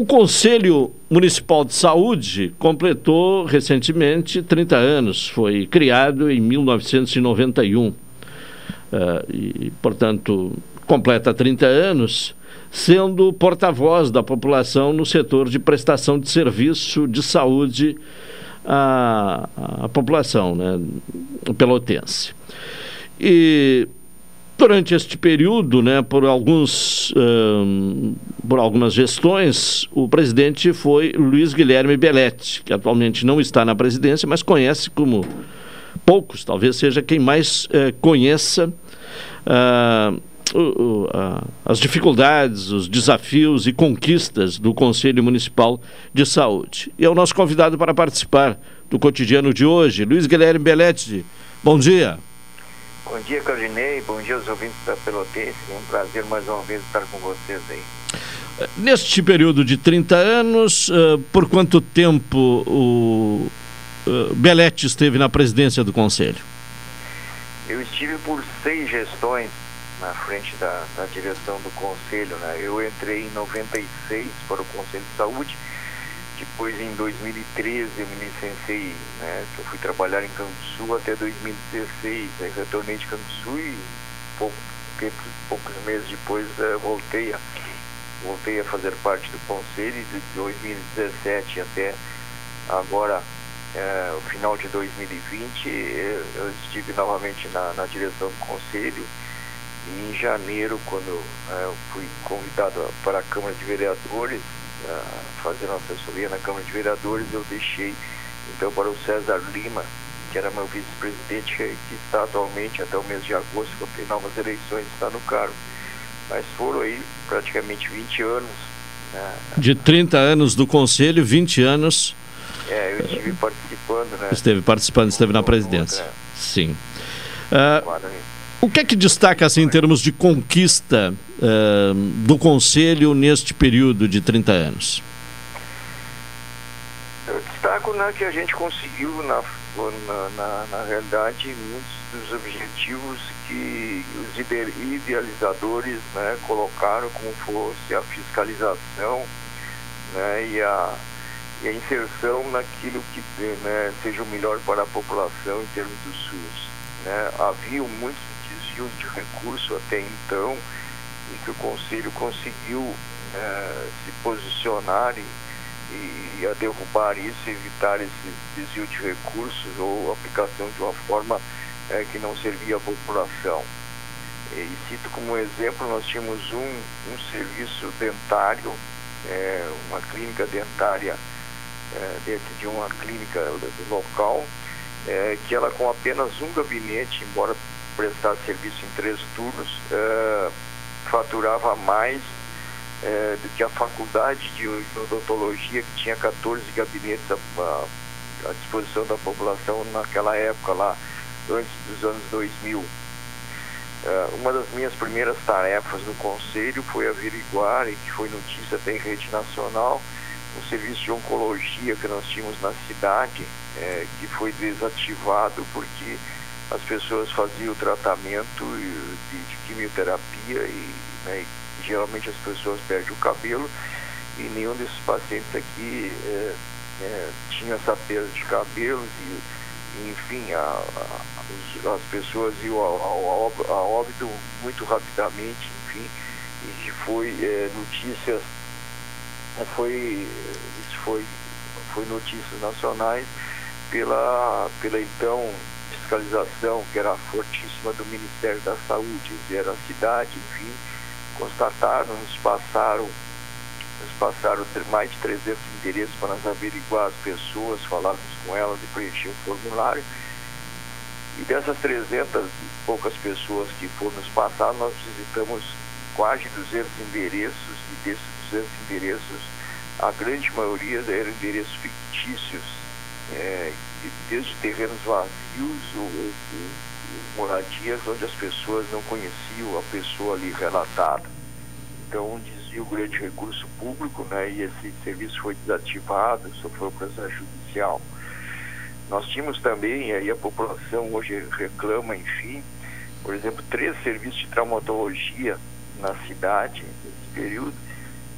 O Conselho Municipal de Saúde completou recentemente 30 anos, foi criado em 1991. Uh, e, portanto, completa 30 anos, sendo porta-voz da população no setor de prestação de serviço de saúde à, à população né, pelotense. E durante este período, né, por alguns um, por algumas gestões, o presidente foi Luiz Guilherme Belletti, que atualmente não está na presidência, mas conhece como poucos, talvez seja quem mais uh, conheça uh, as dificuldades, os desafios e conquistas do Conselho Municipal de Saúde. E é o nosso convidado para participar do cotidiano de hoje, Luiz Guilherme Belletti. Bom dia. Bom dia, Claudinei. Bom dia aos ouvintes da Pelotense. É um prazer mais uma vez estar com vocês aí. Neste período de 30 anos, uh, por quanto tempo o uh, Belete esteve na presidência do Conselho? Eu estive por seis gestões na frente da, da direção do Conselho. Né? Eu entrei em 96 para o Conselho de Saúde depois, em 2013, eu me licenciei, né, eu fui trabalhar em Canguçu até 2016. Aí retornei de Canguçu e pouco tempo, poucos meses depois uh, voltei, a, voltei a fazer parte do conselho de 2017 até agora, uh, o final de 2020, eu, eu estive novamente na, na, direção do conselho. E em janeiro, quando uh, fui convidado para a Câmara de Vereadores, fazendo assessoria na Câmara de Vereadores, eu deixei então para o César Lima, que era meu vice-presidente, que está atualmente até o mês de agosto, quando tem novas eleições, está no cargo. Mas foram aí praticamente 20 anos. Né? De 30 anos do Conselho, 20 anos. É, eu estive participando, né? Esteve participando, esteve na presidência. Sim. Uh, o que é que destaca assim, em termos de conquista uh, do Conselho neste período de 30 anos? Eu destaco né, que a gente conseguiu, na, na, na, na realidade, muitos dos objetivos que os idealizadores né, colocaram, como fosse a fiscalização né, e, a, e a inserção naquilo que né, seja o melhor para a população em termos do SUS. Né? Havia muitos desvios de recurso até então e que o Conselho conseguiu é, se posicionar e, e, a derrubar isso, evitar esse desvio de recursos ou aplicação de uma forma é, que não servia à população. E, cito como exemplo, nós tínhamos um, um serviço dentário, é, uma clínica dentária é, dentro de uma clínica local, é, que ela com apenas um gabinete, embora prestar serviço em três turnos, é, faturava mais é, do que a faculdade de odontologia, que tinha 14 gabinetes à, à, disposição da população naquela época lá, antes dos anos 2000. É, uma das minhas primeiras tarefas no conselho foi averiguar, e que foi notícia até em rede nacional, um serviço de oncologia que nós tínhamos na cidade, que foi desativado porque as pessoas faziam o tratamento de, de quimioterapia e, né, e, geralmente as pessoas perdem o cabelo e nenhum desses pacientes aqui é, é, tinha essa perda de cabelos e, e enfim, a, a, as pessoas iam ao, ao, ao, óbito muito rapidamente, enfim, e foi é, notícias, foi, isso foi, foi notícias nacionais pela, pela então fiscalização que era fortíssima do Ministério da Saúde, era a cidade, enfim, constataram, nos passaram, nos passaram mais de 300 endereços para nós averiguar as pessoas, falarmos com elas e preencher um formulário. E dessas 300 e poucas pessoas que foram nos passadas, nós visitamos quase 200 endereços e desses 200 endereços, a grande maioria eram endereços fictícios, é, desde terrenos vazios ou, moradias onde as pessoas não conheciam a pessoa ali relatada. Então desvio grande recurso público, né, e esse serviço foi desativado, sofreu processo judicial. Nós tínhamos também, aí a população hoje reclama, enfim, por exemplo, três serviços de traumatologia na cidade nesse período,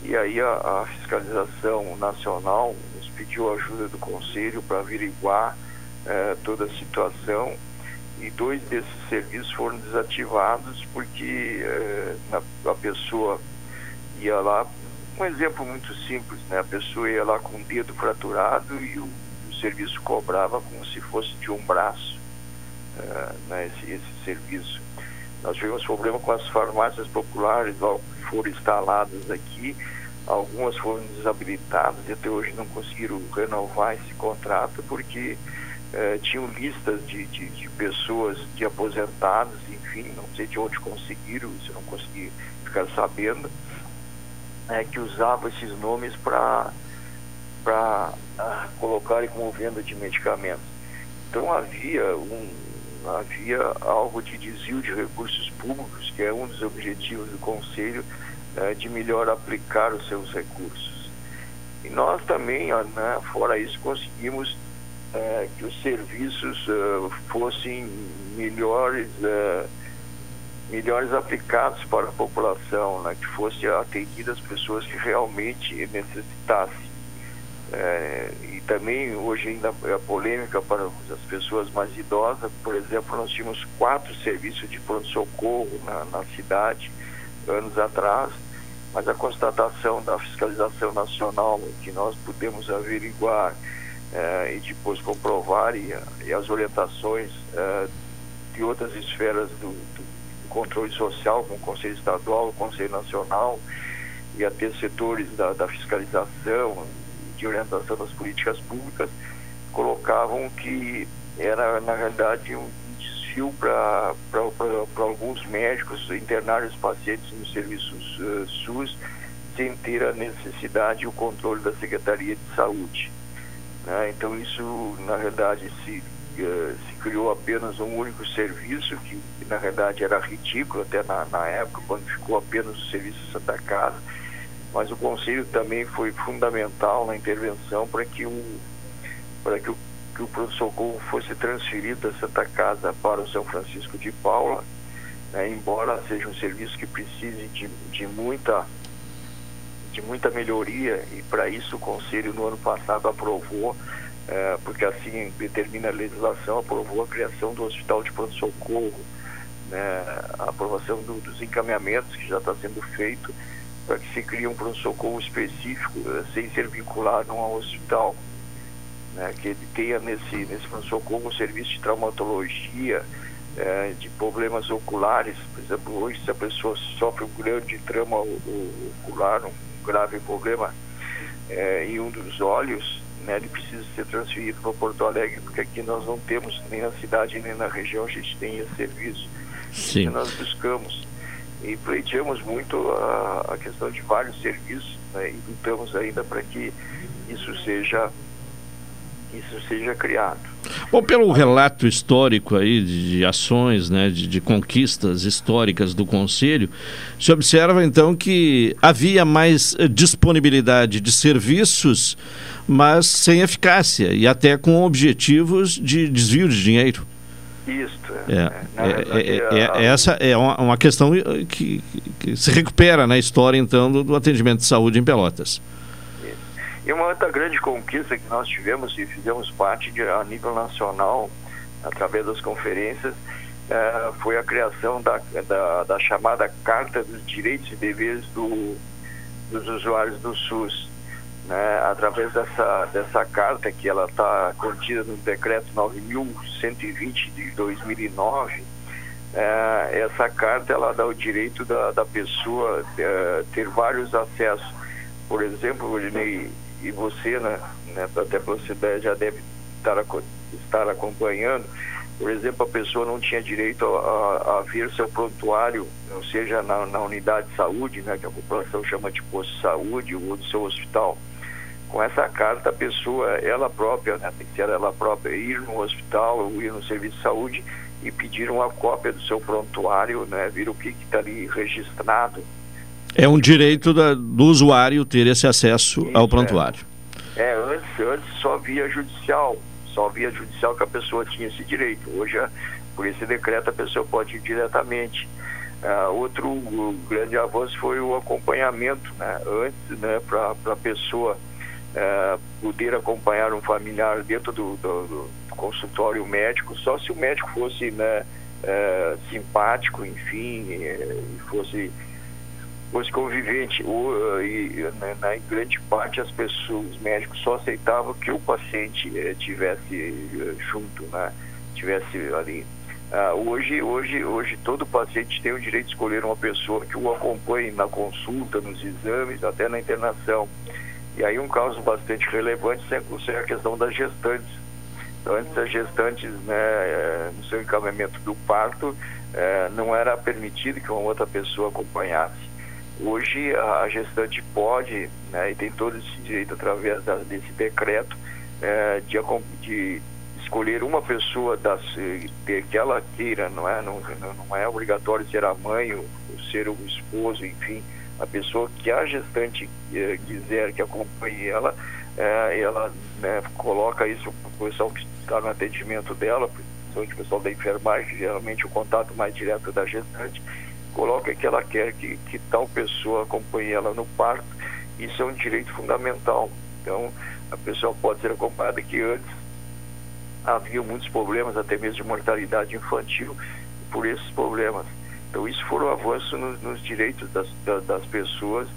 E aí a, a fiscalização nacional nos pediu ajuda do Conselho para averiguar eh, toda a situação e dois desses serviços foram desativados porque eh, a, a pessoa ia lá, um exemplo muito simples, né? A pessoa ia lá com o dedo fraturado e o, o serviço cobrava como se fosse de um braço, uh, né? esse, esse serviço. Nós tivemos problema com as farmácias populares, logo foram instaladas aqui, algumas foram desabilitadas e até hoje não conseguiram renovar esse contrato porque uh, tinham listas de, de, de, pessoas, de aposentados, enfim, não sei de onde conseguiram, se não consegui ficar sabendo, é, que usavam esses nomes para para ah, colocarem como venda de medicamentos. Então havia um havia algo de desvio de recursos públicos, que é um dos objetivos do Conselho, é, de melhor aplicar os seus recursos. E nós também, né, fora isso, conseguimos é, que os serviços uh, fossem melhores uh, melhores aplicados para a população, né, que fosse atendidas pessoas que realmente necessitassem. É, e também hoje ainda é polêmica para as pessoas mais idosas, por exemplo, nós tínhamos quatro serviços de pronto-socorro na, na cidade anos atrás, mas a constatação da fiscalização nacional que nós pudemos averiguar é, e depois comprovar e, e as orientações é, de outras esferas do, do controle social, com o Conselho Estadual, o Conselho Nacional, e até setores da, da fiscalização, de orientação das políticas públicas, colocavam que era, na realidade, um desfio para alguns médicos internarem os pacientes nos serviços uh, SUS sem ter a necessidade e o controle da Secretaria de Saúde. Né? Então, isso, na realidade, se eh, se criou apenas um único serviço, que, na verdade era ridículo até na, na, época, quando ficou apenas o serviço Santa Casa, mas o Conselho também foi fundamental na intervenção para que o, para que o, que o pronto-socorro fosse transferido da Santa Casa para o São Francisco de Paula, né, embora seja um serviço que precise de, de muita de muita melhoria e para isso o Conselho no ano passado aprovou é, porque assim determina a legislação, aprovou a criação do Hospital de Pronto-Socorro, né, a aprovação do, dos encaminhamentos que já está sendo feito para que se crie um pronto-socorro específico, é, sem ser vinculado a um hospital, né, que ele tenha nesse, nesse pronto-socorro um serviço de traumatologia, é, de problemas oculares, por exemplo, hoje se a pessoa sofre um grande trauma ocular, um grave problema é, em um dos olhos, né, ele precisa ser transferido para Porto Alegre, porque aqui nós não temos, nem na cidade, nem na região, a gente tem esse serviço. Sim. Que nós buscamos. E pleiteamos muito a, a questão de vários serviços, né, e lutamos ainda para que isso seja, isso seja criado. Bom, pelo relato histórico aí de, de ações, né, de, de, conquistas históricas do Conselho, se observa então que havia mais eh, disponibilidade de serviços, mas sem eficácia e até com objetivos de desvio de dinheiro. Isso. É, é, é, é, é essa é uma, uma questão que, que, se recupera na história então do, do atendimento de saúde em Pelotas. E uma outra grande conquista que nós tivemos e fizemos parte de, a nível nacional, através das conferências, uh, foi a criação da, da, da, chamada Carta dos Direitos e Deveres do, dos Usuários do SUS. Né? Através dessa, dessa carta, que ela está contida no decreto 9.120 de 2009, uh, eh, essa carta ela dá o direito da, da pessoa uh, ter vários acessos. Por exemplo, Rodinei, e você, né, né, até cidade já deve estar, estar acompanhando, por exemplo, a pessoa não tinha direito a, a, a ver seu prontuário, ou seja, na, na, unidade de saúde, né, que a população chama de posto de saúde ou do seu hospital. Com essa carta, a pessoa, ela própria, né, tem que ser ela própria, ir no hospital ou ir no serviço de saúde e pedir uma cópia do seu prontuário, né, ver o que está ali registrado é um direito da, do usuário ter esse acesso Isso, ao prontuário. É. é, antes, antes só via judicial, só via judicial que a pessoa tinha esse direito. Hoje, por esse decreto, a pessoa pode ir diretamente. Uh, outro grande avanço foi o acompanhamento, né? Antes, né, para a pessoa uh, poder acompanhar um familiar dentro do, do, do, consultório médico, só se o médico fosse né, uh, simpático, enfim, e fosse, convivente. O, e né, na grande parte as pessoas, os médicos só aceitavam que o paciente tivesse junto, né? Tivesse ali Uh, hoje, hoje, hoje todo paciente tem o direito de escolher uma pessoa que o acompanhe na consulta, nos exames, até na internação. E aí um caso bastante relevante é a questão das gestantes. Então, antes as gestantes, né, eh, no seu encaminhamento do parto, eh, não era permitido que uma outra pessoa acompanhasse. Hoje a gestante pode, né, e tem todo esse direito através desse decreto, eh, de, de escolher uma pessoa das, que ela queira, não é? Não, não é obrigatório ser a mãe ou, ser o esposo, enfim, a pessoa que a gestante eh, quiser que acompanhe ela, eh, ela né, coloca isso para o pessoal que está no atendimento dela, principalmente o pessoal da enfermagem, geralmente o contato mais direto da gestante, coloca que ela quer que, que tal pessoa acompanhe ela no parto, isso é um direito fundamental. Então, a pessoa pode ser acompanhada que antes havia muitos problemas, até mesmo de mortalidade infantil, por esses problemas. Então, isso foram avanços no, nos direitos das, das pessoas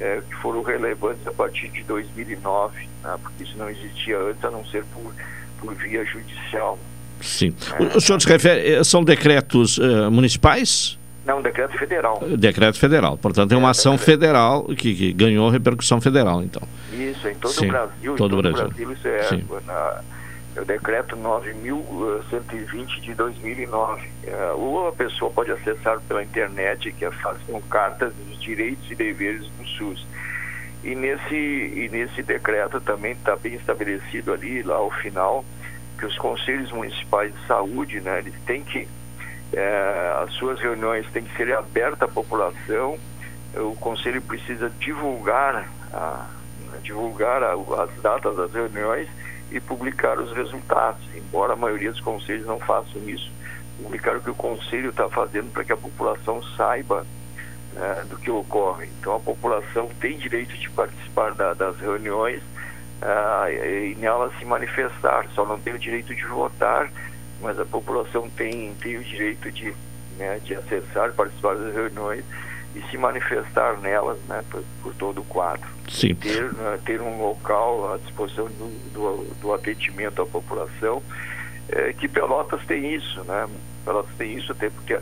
é, que foram relevantes a partir de 2009, né, porque isso não existia antes, a não ser por, por via judicial. Sim. É, o senhor se refere, eh, são decretos uh, municipais? Não, decreto federal. Decreto federal. Portanto, é uma é, ação federal que, que, ganhou repercussão federal, então. Isso, em todo Sim, o Brasil. Todo, o Brasil. Brasil isso é na, o decreto 9.120 de 2009. É, ou a pessoa pode acessar pela internet, que é com cartas dos direitos e deveres do SUS. E nesse, e nesse decreto também está bem estabelecido ali, lá ao final, que os conselhos municipais de saúde, né, eles têm que, é, as suas reuniões têm que ser abertas à população, o conselho precisa divulgar, a, divulgar a, as datas das reuniões e publicar os resultados, embora a maioria dos conselhos não façam isso. Publicar o que o conselho está fazendo para que a população saiba né, do que ocorre. Então a população tem direito de participar da, das reuniões uh, e nelas se manifestar, só não tem o direito de votar, mas a população tem, tem o direito de, né, de acessar, participar das reuniões e se manifestar nelas né, por, por todo o quadro. Sim. Ter, uh, ter um local à disposição do, do, do atendimento à população, é, que Pelotas tem isso, né? Pelotas tem isso até porque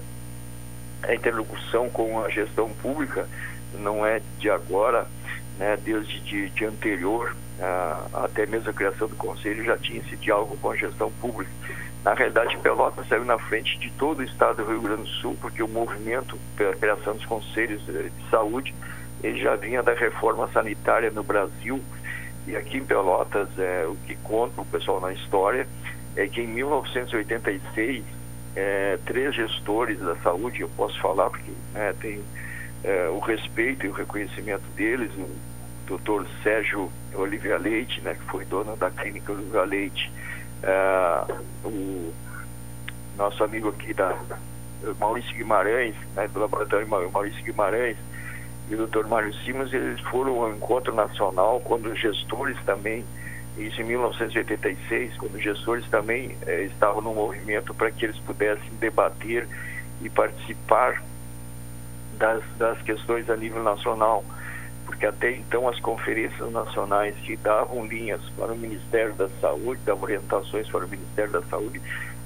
a interlocução com a gestão pública não é de agora, né? Desde de, de anterior, até mesmo a criação do conselho já tinha esse diálogo com a gestão pública. Na realidade, Pelotas saiu na frente de todo o estado do Rio Grande do Sul, porque o movimento pela criação dos conselhos de saúde ele já vinha da reforma sanitária no Brasil. E aqui em Pelotas, é, o que conta o pessoal na história é que em 1986, é, três gestores da saúde, eu posso falar porque né, tem é, o respeito e o reconhecimento deles, o doutor Sérgio Olivia Leite, né, que foi dono da clínica Olivia Leite, é, o nosso amigo aqui da Maurício Guimarães, né, do laboratório Maurício Guimarães, e o Dr. Mário Simas, eles foram ao encontro nacional quando os gestores também, isso em 1986, quando os gestores também eh, estavam no movimento para que eles pudessem debater e participar das, das questões a nível nacional, porque até então as conferências nacionais que davam linhas para o Ministério da Saúde, davam orientações para o Ministério da Saúde,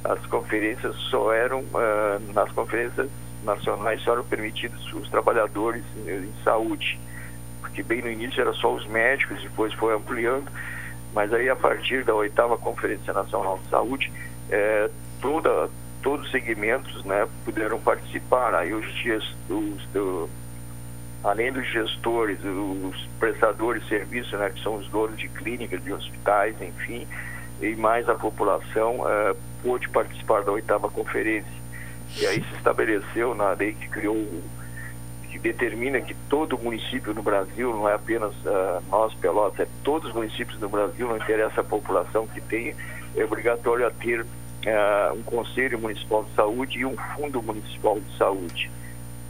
as conferências só eram, uh, nas conferências nacionais só eram permitidos os trabalhadores em, saúde, porque bem no início era só os médicos, depois foi ampliando, mas aí a partir da oitava Conferência Nacional de Saúde, é, toda, todos os segmentos né, puderam participar, aí os, os do, além dos gestores, os prestadores de serviço, né, que são os donos de clínicas, de hospitais, enfim, e mais a população é, pôde participar da oitava conferência. E aí se estabeleceu na lei que criou, que determina que todo município no Brasil, não é apenas uh, nós, Pelotas, é todos os municípios do Brasil, não interessa a população que tem, é obrigatório a ter uh, um Conselho Municipal de Saúde e um Fundo Municipal de Saúde.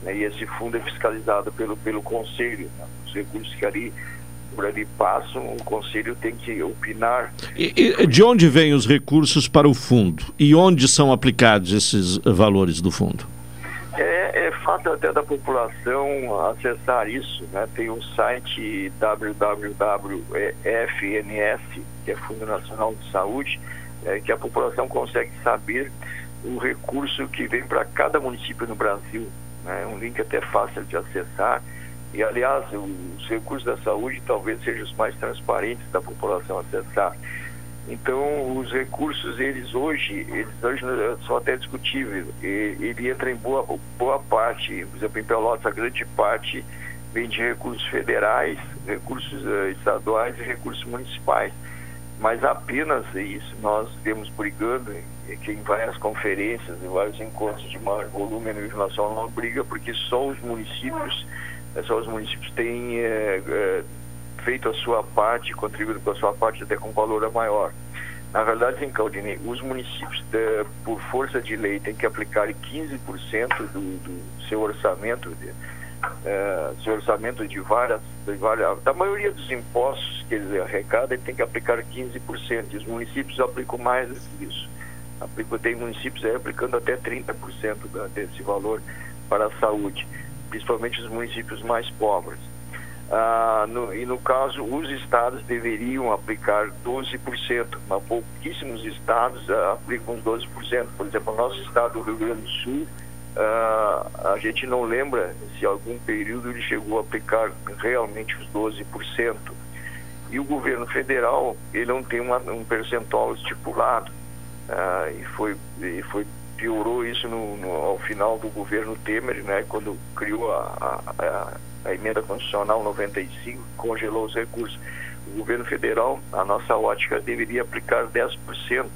Né? E esse fundo é fiscalizado pelo, pelo conselho. Né? Os recursos que ali por ali passam, o conselho tem que opinar. E, e, de onde vêm os recursos para o fundo? E onde são aplicados esses valores do fundo? É, é fato até da população acessar isso, né? Tem um site www.fns, que é Fundo Nacional de Saúde, é, que a população consegue saber o recurso que vem para cada município no Brasil. Né? Um link até fácil de acessar. E, aliás, os recursos da saúde talvez sejam os mais transparentes da população acessar. Então, os recursos, eles hoje, eles hoje são até discutíveis. Ele entra em boa, boa parte, por exemplo, em Pelotas, a grande parte vem de recursos federais, recursos uh, estaduais e recursos municipais mas apenas isso nós temos brigando que em várias conferências, em vários encontros de maior volume a nível nacional briga porque só os municípios, eh, só os municípios têm é, é, feito a sua parte, contribuído com a sua parte até com valor maior. Na verdade, sim, Caldini, os municípios, de, por força de lei, têm que aplicar 15% do, do seu orçamento de, é, seu orçamento de várias, de várias, da maioria dos impostos que eles arrecadam, ele tem que aplicar 15%. E os municípios aplicam mais do que isso. Aplicam, tem municípios aí aplicando até 30% desse valor para a saúde, principalmente os municípios mais pobres. Ah, no, e no caso, os estados deveriam aplicar 12%, mas pouquíssimos estados ah, aplicam 12%. Por exemplo, o nosso estado do Rio Grande do Sul Uh, a gente não lembra se algum período ele chegou a aplicar realmente os 12%. E o governo federal, ele não tem uma, um percentual estipulado. Uh, e, foi, e foi piorou isso no, no, ao final do governo Temer, né, quando criou a, a, a emenda constitucional 95, congelou os recursos. O governo federal, a nossa ótica, deveria aplicar 10%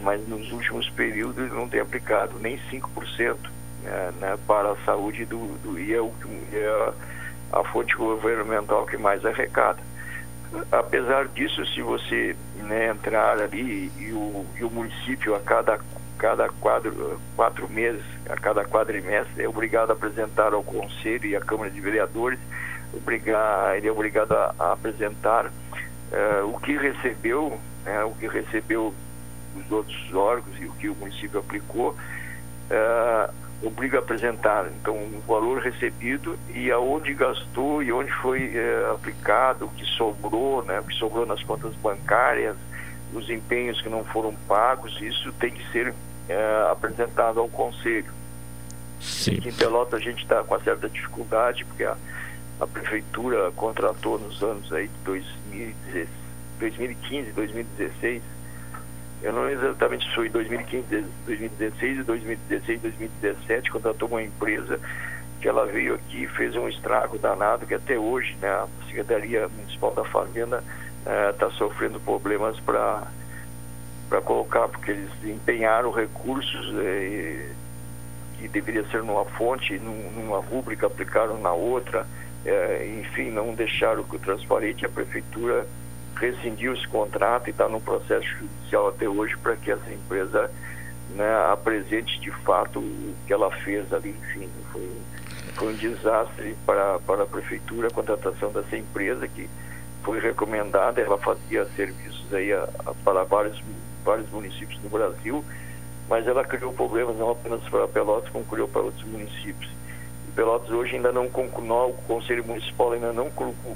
mas nos últimos períodos não tem aplicado nem 5% né, né, para a saúde do, do e é, o, é a, a fonte governamental que mais arrecada. Apesar disso, se você né, entrar ali e o, e o município a cada, cada quadro, quatro meses, a cada quadrimestre, é obrigado a apresentar ao Conselho e à Câmara de Vereadores, obrigar, ele é obrigado a, a apresentar uh, o que recebeu, né, o que recebeu dos outros órgãos e o que o município aplicou, uh, obriga a apresentar. Então o valor recebido e aonde gastou e onde foi uh, aplicado, o que sobrou, né, o que sobrou nas contas bancárias, os empenhos que não foram pagos, isso tem que ser uh, apresentado ao conselho. Sim. Aqui em Pelota a gente está com uma certa dificuldade, porque a, a prefeitura contratou nos anos aí de 2015, 2016 eu não exatamente se foi 2015, 2016 e 2016, 2017, contratou uma empresa que ela veio aqui e fez um estrago danado que até hoje né, a Secretaria Municipal da Fazenda está eh, sofrendo problemas para para colocar, porque eles empenharam recursos eh, que deveria ser numa fonte, num, numa rúbrica, aplicaram na outra, eh, enfim, não deixaram que o transparente a prefeitura rescindiu esse contrato e está no processo judicial até hoje para que essa empresa né, apresente de fato o que ela fez ali. Enfim, foi, foi um desastre para, para a prefeitura a contratação dessa empresa que foi recomendada, ela fazia serviços aí a, a, para vários, vários municípios do Brasil, mas ela criou problemas não apenas para Pelotas, como criou para outros municípios. Pelotas hoje ainda não concluiu, o Conselho Municipal ainda não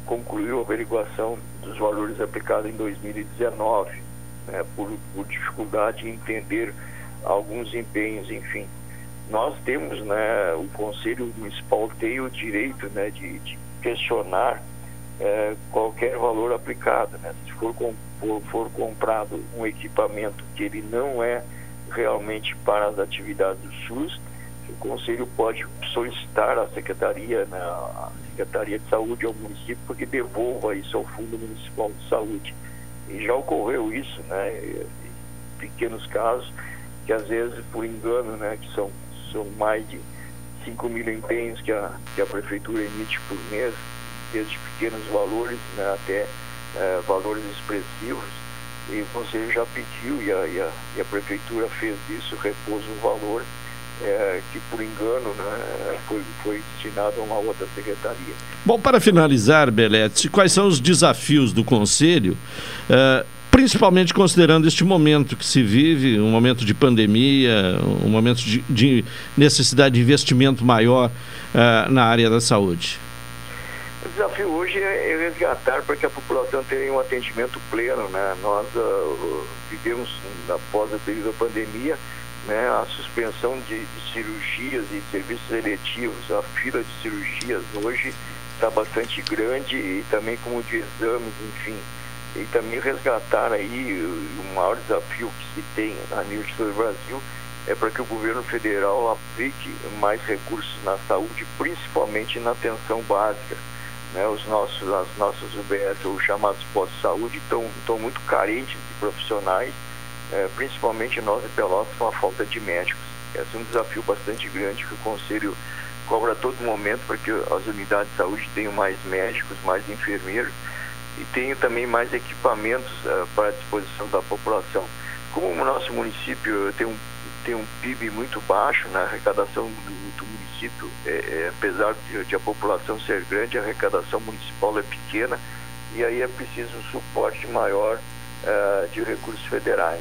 concluiu a averiguação dos valores aplicados em 2019, né, por, por, dificuldade em entender alguns empenhos, enfim. Nós temos, né, o Conselho Municipal tem o direito né, de, de questionar é, qualquer valor aplicado. Né? Se for, com, for, comprado um equipamento que ele não é realmente para as atividades do SUS, o Conselho pode solicitar à Secretaria, né, à Secretaria de Saúde ao município que devolva isso ao Fundo Municipal de Saúde. E já ocorreu isso, né, em pequenos casos, que às vezes por engano, né, que são, são mais de 5 mil empenhos que a, que a Prefeitura emite por mês, desde pequenos valores né, até é, valores expressivos, e Conselho já pediu e a, e a, e a Prefeitura fez isso, repôs o valor é, que por engano né, foi, foi destinado a uma outra secretaria. Bom, para finalizar, Belete, quais são os desafios do Conselho, uh, principalmente considerando este momento que se vive, um momento de pandemia, um momento de, de necessidade de investimento maior uh, na área da saúde? Desafio hoje é, é resgatar para que a população tenha um atendimento pleno. Né? Nós uh, vivemos, após a período da pandemia, né, a suspensão de, de, cirurgias e serviços eletivos, a fila de cirurgias hoje está bastante grande e também como de exames, enfim. E também resgatar aí o maior desafio que se tem a nível de todo o Brasil é para que o governo federal aplique mais recursos na saúde, principalmente na atenção básica. Né, os nossos, as nossas UBS, ou chamados postos de saúde, estão muito carentes de profissionais é, principalmente nós em Pelotas, com a falta de médicos. Esse é um desafio bastante grande que o Conselho cobra a todo momento para que as unidades de saúde tenham mais médicos, mais enfermeiros e tenham também mais equipamentos uh, para a disposição da população. Como o nosso município tem um, tem um PIB muito baixo, na arrecadação do, do município, é, é, apesar de, de, a população ser grande, a arrecadação municipal é pequena e aí é preciso um suporte maior uh, de recursos federais.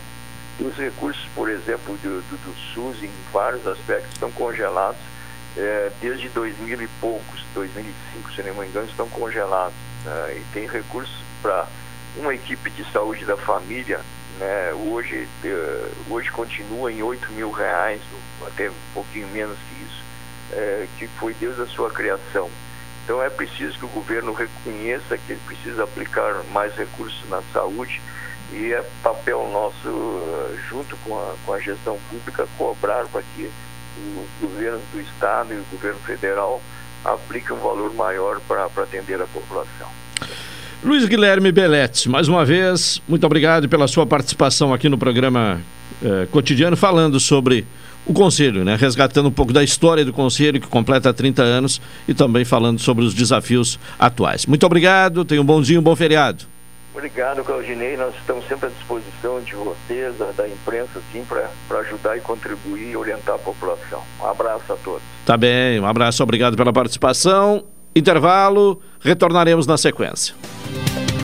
Os recursos, por exemplo, do, do, do SUS, em vários aspectos, estão congelados é, desde 2000 e poucos, 2005, se não me engano, estão congelados. Né? E tem recursos para uma equipe de saúde da família, né? hoje, é, hoje continua em 8 mil reais, até um pouquinho menos que isso, é, que foi desde a sua criação. Então é preciso que o governo reconheça que ele precisa aplicar mais recursos na saúde e é papel nosso, eh, junto com a, com a gestão pública, cobrar para que os governos do Estado e o governo federal apliquem um valor maior para atender a população. Luiz Guilherme Belletti, mais uma vez, muito obrigado pela sua participação aqui no programa eh, cotidiano, falando sobre o Conselho, né? resgatando um pouco da história do Conselho, que completa 30 anos, e também falando sobre os desafios atuais. Muito obrigado, tenha um bom dia, um bom feriado. Obrigado, Claudinei. Nós estamos sempre à disposição de vocês, da, imprensa, assim, para ajudar e contribuir e orientar a população. Um abraço a todos. Tá bem, um abraço, obrigado pela participação. Intervalo, retornaremos na sequência.